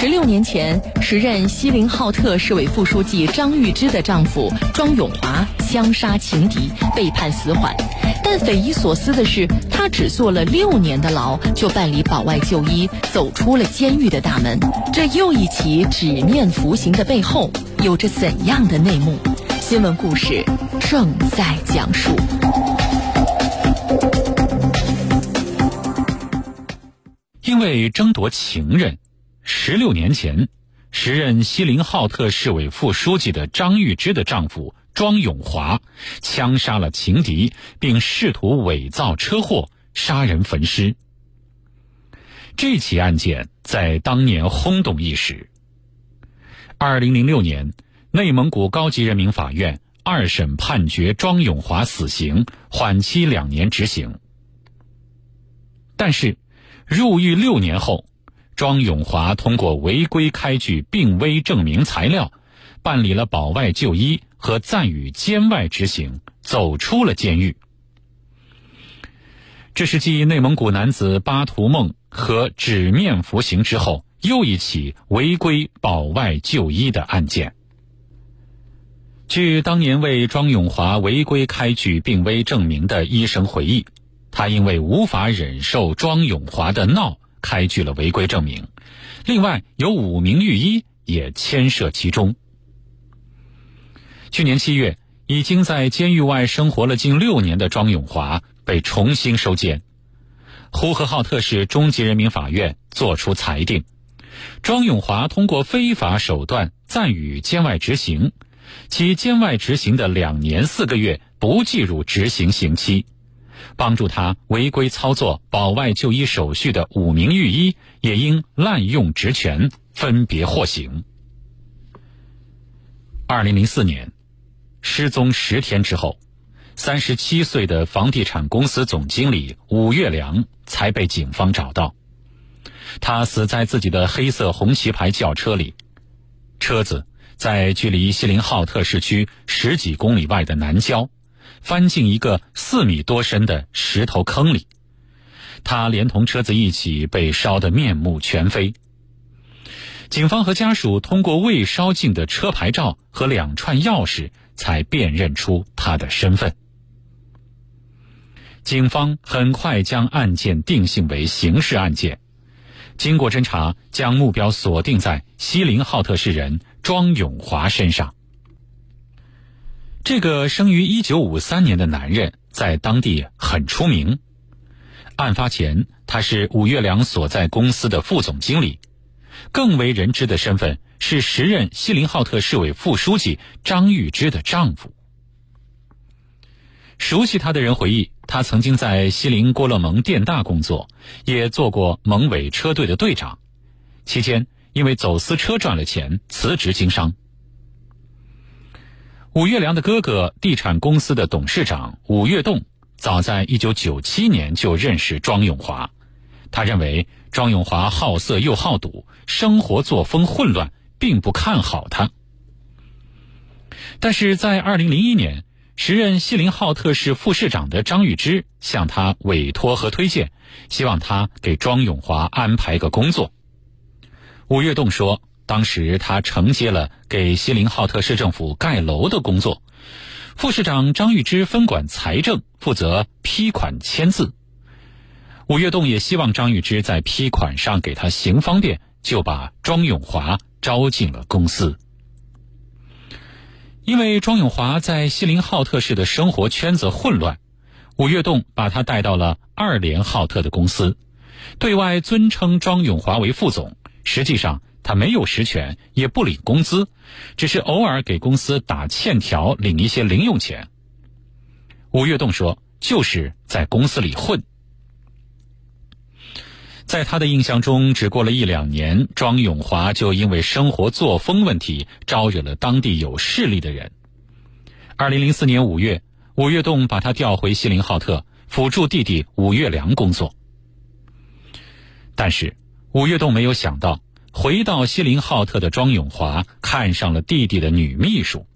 十六年前，时任锡林浩特市委副书记张玉芝的丈夫庄永华枪杀情敌，被判死缓。但匪夷所思的是，他只坐了六年的牢，就办理保外就医，走出了监狱的大门。这又一起纸面服刑的背后，有着怎样的内幕？新闻故事正在讲述。因为争夺情人，十六年前，时任锡林浩特市委副书记的张玉芝的丈夫庄永华枪杀了情敌，并试图伪造车祸，杀人焚尸。这起案件在当年轰动一时。二零零六年，内蒙古高级人民法院二审判决庄永华死刑，缓期两年执行。但是。入狱六年后，庄永华通过违规开具病危证明材料，办理了保外就医和暂予监外执行，走出了监狱。这是继内蒙古男子巴图孟和纸面服刑之后，又一起违规保外就医的案件。据当年为庄永华违规开具病危证明的医生回忆。他因为无法忍受庄永华的闹，开具了违规证明。另外，有五名狱医也牵涉其中。去年七月，已经在监狱外生活了近六年的庄永华被重新收监。呼和浩特市中级人民法院作出裁定：庄永华通过非法手段暂予监外执行，其监外执行的两年四个月不计入执行刑期。帮助他违规操作保外就医手续的五名狱医也因滥用职权分别获刑。二零零四年，失踪十天之后，三十七岁的房地产公司总经理武月良才被警方找到。他死在自己的黑色红旗牌轿车里，车子在距离锡林浩特市区十几公里外的南郊。翻进一个四米多深的石头坑里，他连同车子一起被烧得面目全非。警方和家属通过未烧尽的车牌照和两串钥匙，才辨认出他的身份。警方很快将案件定性为刑事案件，经过侦查，将目标锁定在锡林浩特市人庄永华身上。这个生于一九五三年的男人在当地很出名。案发前，他是武月良所在公司的副总经理，更为人知的身份是时任锡林浩特市委副书记张玉芝的丈夫。熟悉他的人回忆，他曾经在锡林郭勒盟电大工作，也做过盟委车队的队长，期间因为走私车赚了钱，辞职经商。武月良的哥哥，地产公司的董事长武月栋，早在一九九七年就认识庄永华。他认为庄永华好色又好赌，生活作风混乱，并不看好他。但是在二零零一年，时任锡林浩特市副市长的张玉芝向他委托和推荐，希望他给庄永华安排个工作。武月栋说。当时他承接了给锡林浩特市政府盖楼的工作，副市长张玉芝分管财政，负责批款签字。吴跃栋也希望张玉芝在批款上给他行方便，就把庄永华招进了公司。因为庄永华在锡林浩特市的生活圈子混乱，吴跃栋把他带到了二联浩特的公司，对外尊称庄永华为副总，实际上。他没有实权，也不领工资，只是偶尔给公司打欠条，领一些零用钱。吴跃栋说：“就是在公司里混。”在他的印象中，只过了一两年，庄永华就因为生活作风问题招惹了当地有势力的人。二零零四年五月，吴跃栋把他调回锡林浩特，辅助弟弟武月良工作。但是，吴跃栋没有想到。回到锡林浩特的庄永华看上了弟弟的女秘书，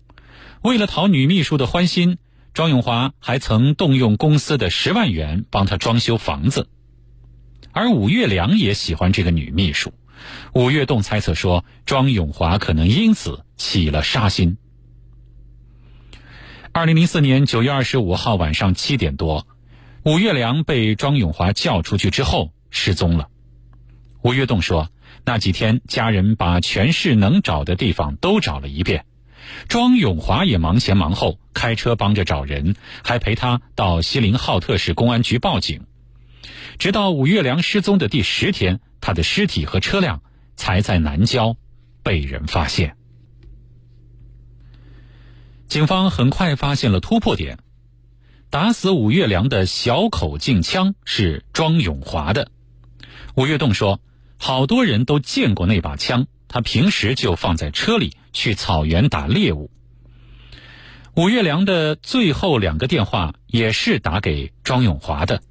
为了讨女秘书的欢心，庄永华还曾动用公司的十万元帮他装修房子。而武月良也喜欢这个女秘书，武月栋猜测说，庄永华可能因此起了杀心。二零零四年九月二十五号晚上七点多，武月良被庄永华叫出去之后失踪了。吴跃栋说，那几天家人把全市能找的地方都找了一遍，庄永华也忙前忙后，开车帮着找人，还陪他到锡林浩特市公安局报警。直到武月良失踪的第十天，他的尸体和车辆才在南郊被人发现。警方很快发现了突破点，打死武月良的小口径枪是庄永华的。武月栋说，好多人都见过那把枪，他平时就放在车里去草原打猎物。武月良的最后两个电话也是打给庄永华的。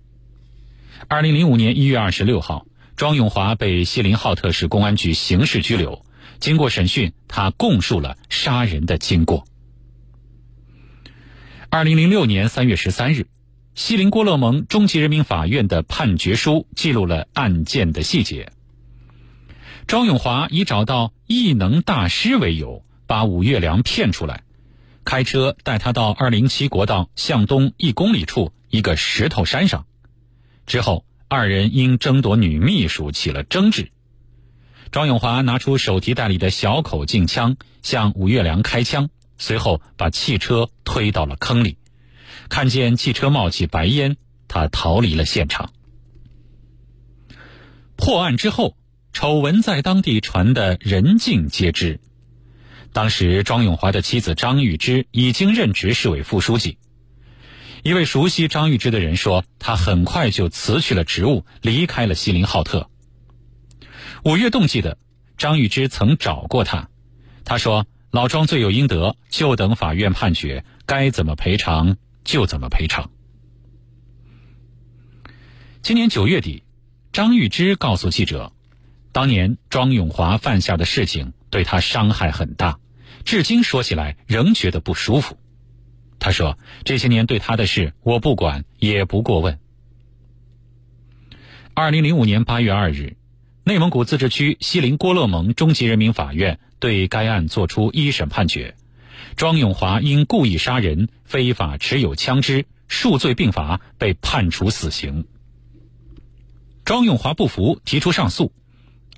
二零零五年一月二十六号，庄永华被锡林浩特市公安局刑事拘留，经过审讯，他供述了杀人的经过。二零零六年三月十三日，锡林郭勒盟中级人民法院的判决书记录了案件的细节。庄永华以找到异能大师为由，把武月良骗出来，开车带他到二零七国道向东一公里处一个石头山上。之后，二人因争夺女秘书起了争执。庄永华拿出手提袋里的小口径枪，向武月良开枪。随后把汽车推到了坑里，看见汽车冒起白烟，他逃离了现场。破案之后，丑闻在当地传得人尽皆知。当时庄永华的妻子张玉芝已经任职市委副书记。一位熟悉张玉芝的人说，他很快就辞去了职务，离开了锡林浩特。五月冻记得，张玉芝曾找过他，他说。老庄罪有应得，就等法院判决，该怎么赔偿就怎么赔偿。今年九月底，张玉芝告诉记者，当年庄永华犯下的事情对他伤害很大，至今说起来仍觉得不舒服。他说：“这些年对他的事，我不管也不过问。”二零零五年八月二日，内蒙古自治区锡林郭勒盟中级人民法院。对该案作出一审判决，庄永华因故意杀人、非法持有枪支数罪并罚，被判处死刑。庄永华不服，提出上诉。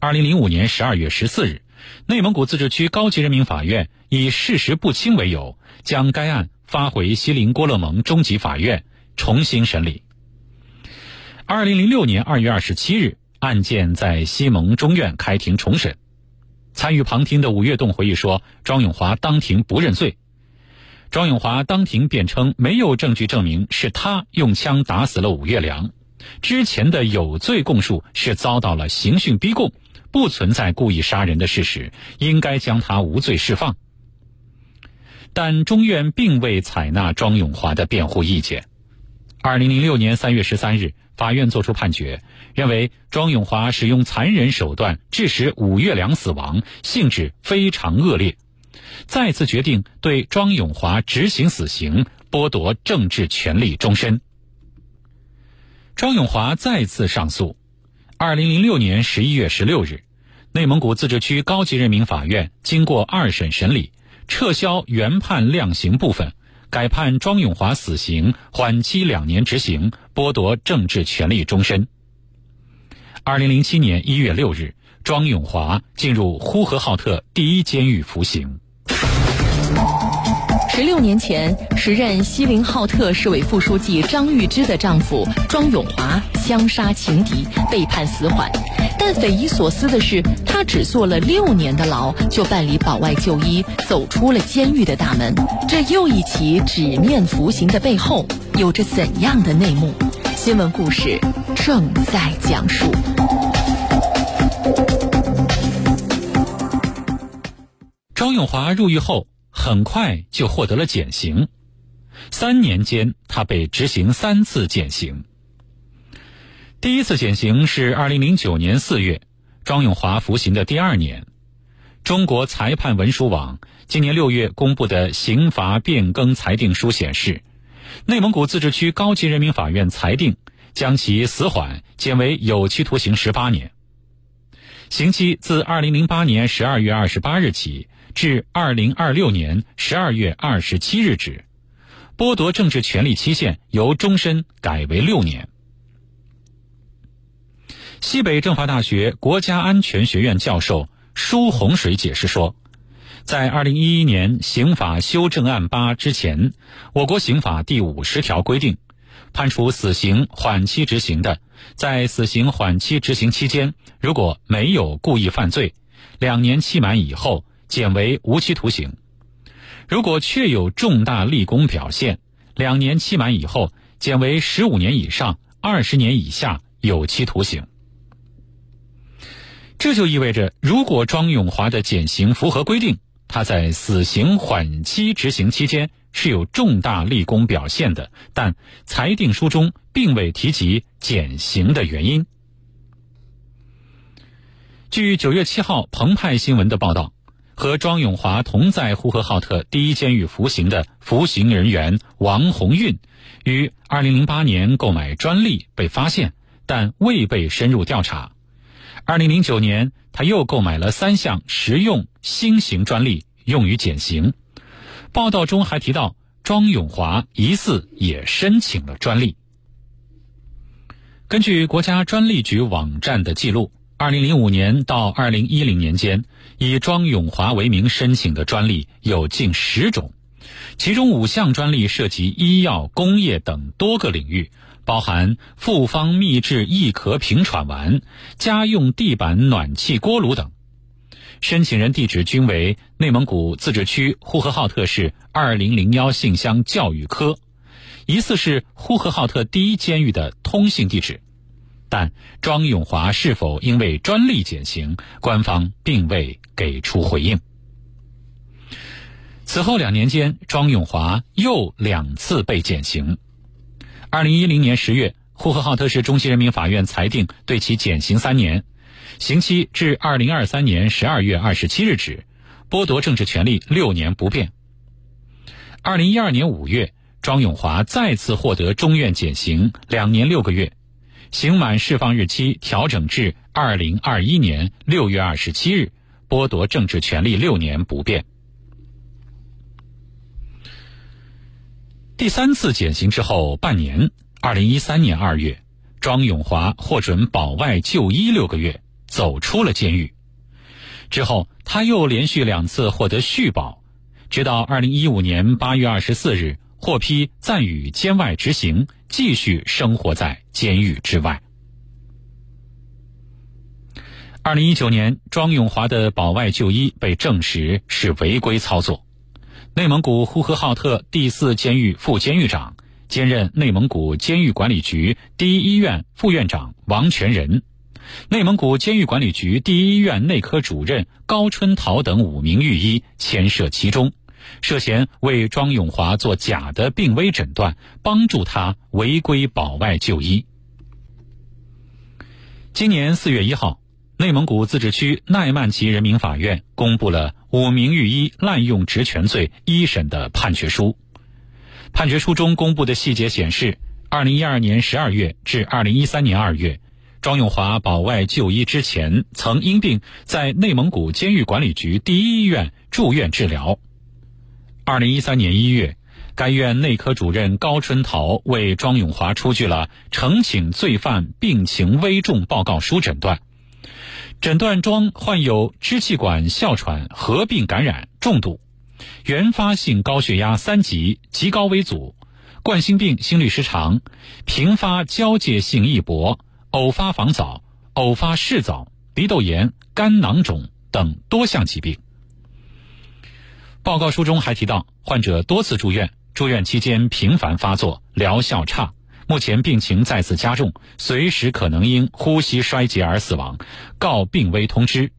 二零零五年十二月十四日，内蒙古自治区高级人民法院以事实不清为由，将该案发回锡林郭勒盟中级法院重新审理。二零零六年二月二十七日，案件在西盟中院开庭重审。参与旁听的吴跃栋回忆说：“庄永华当庭不认罪。庄永华当庭辩称，没有证据证明是他用枪打死了武月良。之前的有罪供述是遭到了刑讯逼供，不存在故意杀人的事实，应该将他无罪释放。但中院并未采纳庄永华的辩护意见。二零零六年三月十三日。”法院作出判决，认为庄永华使用残忍手段致使武月良死亡，性质非常恶劣，再次决定对庄永华执行死刑，剥夺政治权利终身。庄永华再次上诉。二零零六年十一月十六日，内蒙古自治区高级人民法院经过二审审理，撤销原判量刑部分。改判庄永华死刑，缓期两年执行，剥夺政治权利终身。二零零七年一月六日，庄永华进入呼和浩特第一监狱服刑。十六年前，时任锡林浩特市委副书记张玉芝的丈夫庄永华枪杀情敌，被判死缓。但匪夷所思的是，他只坐了六年的牢，就办理保外就医，走出了监狱的大门。这又一起纸面服刑的背后，有着怎样的内幕？新闻故事正在讲述。庄永华入狱后。很快就获得了减刑，三年间他被执行三次减刑。第一次减刑是二零零九年四月，庄永华服刑的第二年。中国裁判文书网今年六月公布的刑罚变更裁定书显示，内蒙古自治区高级人民法院裁定将其死缓减为有期徒刑十八年。刑期自二零零八年十二月二十八日起至二零二六年十二月二十七日止，剥夺政治权利期限由终身改为六年。西北政法大学国家安全学院教授舒洪水解释说，在二零一一年刑法修正案八之前，我国刑法第五十条规定，判处死刑缓期执行的，在死刑缓期执行期间，如果没有故意犯罪，两年期满以后减为无期徒刑；如果确有重大立功表现，两年期满以后减为十五年以上二十年以下有期徒刑。这就意味着，如果庄永华的减刑符合规定，他在死刑缓期执行期间是有重大立功表现的，但裁定书中并未提及减刑的原因。据九月七号澎湃新闻的报道，和庄永华同在呼和浩特第一监狱服刑的服刑人员王红运，于二零零八年购买专利被发现，但未被深入调查。二零零九年，他又购买了三项实用新型专利，用于减刑。报道中还提到，庄永华疑似也申请了专利。根据国家专利局网站的记录，二零零五年到二零一零年间，以庄永华为名申请的专利有近十种，其中五项专利涉及医药、工业等多个领域。包含复方秘制易壳平喘丸、家用地板暖气锅炉等，申请人地址均为内蒙古自治区呼和浩特市二零零幺信箱教育科，疑似是呼和浩特第一监狱的通信地址。但庄永华是否因为专利减刑，官方并未给出回应。此后两年间，庄永华又两次被减刑。二零一零年十月，呼和浩特市中级人民法院裁定对其减刑三年，刑期至二零二三年十二月二十七日止，剥夺政治权利六年不变。二零一二年五月，庄永华再次获得中院减刑两年六个月，刑满释放日期调整至二零二一年六月二十七日，剥夺政治权利六年不变。第三次减刑之后半年，二零一三年二月，庄永华获准保外就医六个月，走出了监狱。之后，他又连续两次获得续保，直到二零一五年八月二十四日获批暂予监外执行，继续生活在监狱之外。二零一九年，庄永华的保外就医被证实是违规操作。内蒙古呼和浩特第四监狱副监狱长，兼任内蒙古监狱管理局第一医院副院长王全仁，内蒙古监狱管理局第一医院内科主任高春桃等五名狱医牵涉其中，涉嫌为庄永华做假的病危诊断，帮助他违规保外就医。今年四月一号。内蒙古自治区奈曼旗人民法院公布了五名狱医滥用职权罪一审的判决书。判决书中公布的细节显示，二零一二年十二月至二零一三年二月，庄永华保外就医之前曾因病在内蒙古监狱管理局第一医院住院治疗。二零一三年一月，该院内科主任高春桃为庄永华出具了呈请罪犯病情危重报告书诊断。诊断庄患有支气管哮喘合并感染重度，原发性高血压三级极高危组，冠心病、心律失常，频发交界性易搏，偶发房早，偶发室早，鼻窦炎、肝囊肿等多项疾病。报告书中还提到，患者多次住院，住院期间频繁发作，疗效差。目前病情再次加重，随时可能因呼吸衰竭而死亡，告病危通知。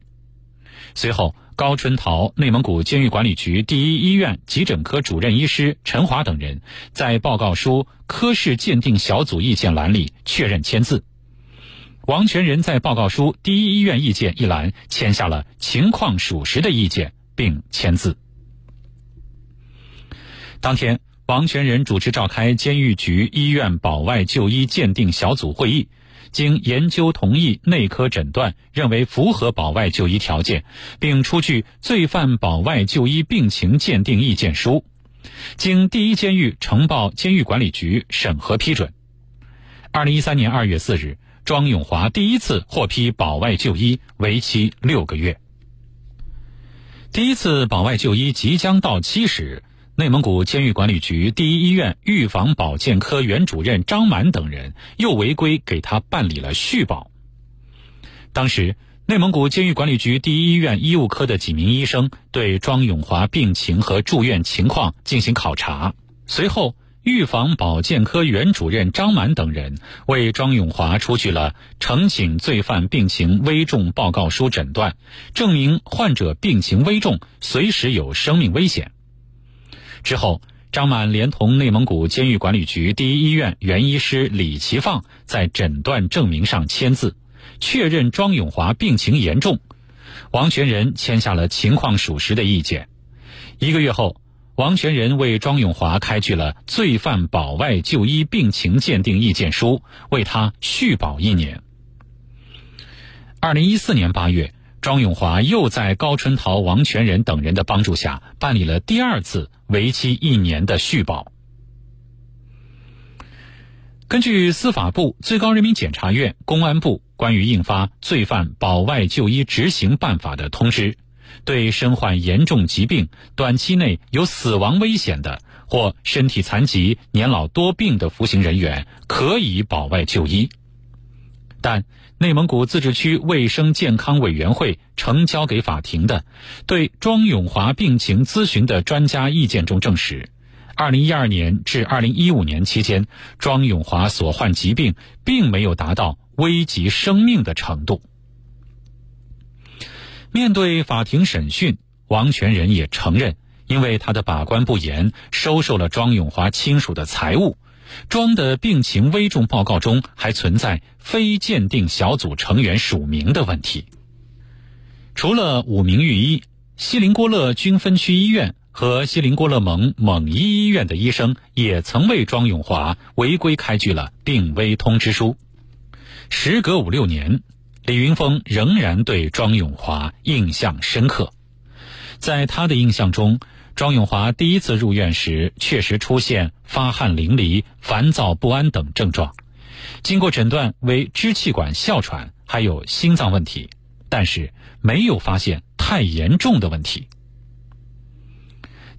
随后，高春桃、内蒙古监狱管理局第一医院急诊科主任医师陈华等人在报告书科室鉴定小组意见栏里确认签字。王全仁在报告书第一医院意见一栏签下了情况属实的意见，并签字。当天。王全仁主持召开监狱局医院保外就医鉴定小组会议，经研究同意，内科诊断认为符合保外就医条件，并出具罪犯保外就医病情鉴定意见书，经第一监狱呈报监狱管理局审核批准。二零一三年二月四日，庄永华第一次获批保外就医，为期六个月。第一次保外就医即将到期时，内蒙古监狱管理局第一医院预防保健科原主任张满等人又违规给他办理了续保。当时，内蒙古监狱管理局第一医院医务科的几名医生对庄永华病情和住院情况进行考察，随后。预防保健科原主任张满等人为庄永华出具了呈请罪犯病情危重报告书诊断，证明患者病情危重，随时有生命危险。之后，张满连同内蒙古监狱管理局第一医院原医师李其放在诊断证明上签字，确认庄永华病情严重。王全仁签下了情况属实的意见。一个月后。王全仁为庄永华开具了罪犯保外就医病情鉴定意见书，为他续保一年。二零一四年八月，庄永华又在高春桃、王全仁等人的帮助下，办理了第二次为期一年的续保。根据司法部、最高人民检察院、公安部关于印发《罪犯保外就医执行办法》的通知。对身患严重疾病、短期内有死亡危险的或身体残疾、年老多病的服刑人员，可以保外就医。但内蒙古自治区卫生健康委员会呈交给法庭的对庄永华病情咨询的专家意见中证实，二零一二年至二零一五年期间，庄永华所患疾病并没有达到危及生命的程度。面对法庭审讯，王全仁也承认，因为他的把关不严，收受了庄永华亲属的财物。庄的病情危重报告中还存在非鉴定小组成员署名的问题。除了五名御医，锡林郭勒军分区医院和锡林郭勒盟蒙医医院的医生也曾为庄永华违规开具了病危通知书。时隔五六年。李云峰仍然对庄永华印象深刻，在他的印象中，庄永华第一次入院时确实出现发汗淋漓、烦躁不安等症状，经过诊断为支气管哮喘，还有心脏问题，但是没有发现太严重的问题。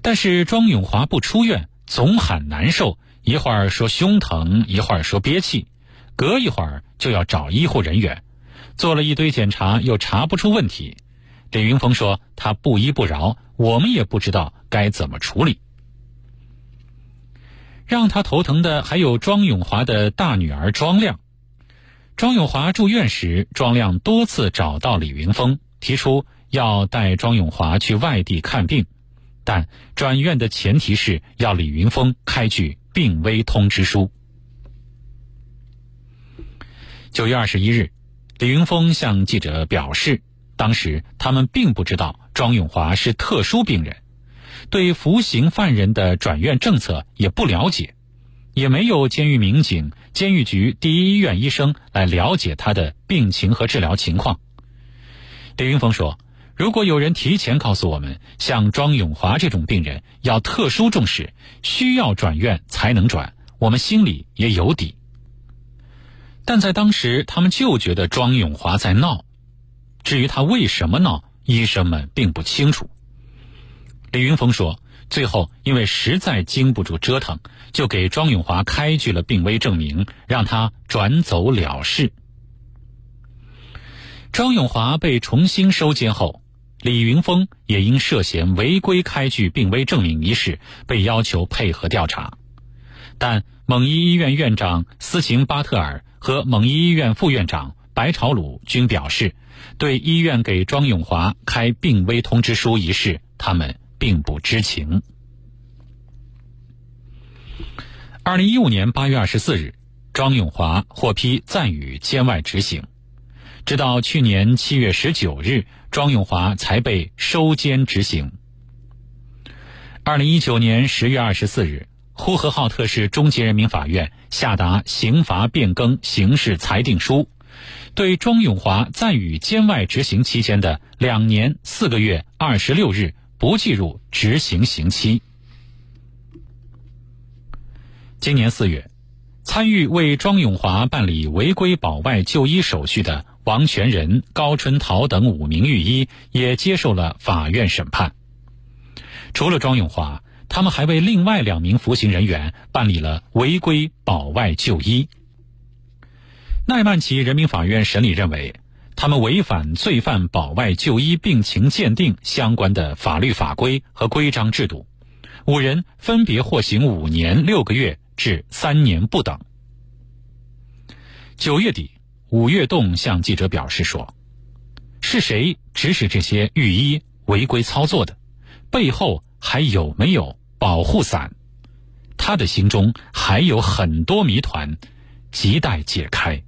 但是庄永华不出院，总喊难受，一会儿说胸疼，一会儿说憋气，隔一会儿就要找医护人员。做了一堆检查，又查不出问题。李云峰说：“他不依不饶，我们也不知道该怎么处理。”让他头疼的还有庄永华的大女儿庄亮。庄永华住院时，庄亮多次找到李云峰，提出要带庄永华去外地看病，但转院的前提是要李云峰开具病危通知书。九月二十一日。李云峰向记者表示，当时他们并不知道庄永华是特殊病人，对服刑犯人的转院政策也不了解，也没有监狱民警、监狱局第一医院医生来了解他的病情和治疗情况。李云峰说：“如果有人提前告诉我们，像庄永华这种病人要特殊重视，需要转院才能转，我们心里也有底。”但在当时，他们就觉得庄永华在闹。至于他为什么闹，医生们并不清楚。李云峰说：“最后因为实在经不住折腾，就给庄永华开具了病危证明，让他转走了事。”庄永华被重新收监后，李云峰也因涉嫌违规开具病危证明一事被要求配合调查，但蒙医医院院长斯琴巴特尔。和蒙医医院副院长白朝鲁均表示，对医院给庄永华开病危通知书一事，他们并不知情。二零一五年八月二十四日，庄永华获批暂予监外执行，直到去年七月十九日，庄永华才被收监执行。二零一九年十月二十四日，呼和浩特市中级人民法院下达刑罚变更刑事裁定书，对庄永华暂予监外执行期间的两年四个月二十六日不计入执行刑期。今年四月，参与为庄永华办理违规保外就医手续的王全仁、高春桃等五名御医也接受了法院审判。除了庄永华，他们还为另外两名服刑人员办理了违规保外就医。奈曼旗人民法院审理认为，他们违反罪犯保外就医病情鉴定相关的法律法规和规章制度，五人分别获刑五年六个月至三年不等。九月底，武跃栋向记者表示说：“是谁指使这些御医违规操作的？背后还有没有保护伞？他的心中还有很多谜团，亟待解开。”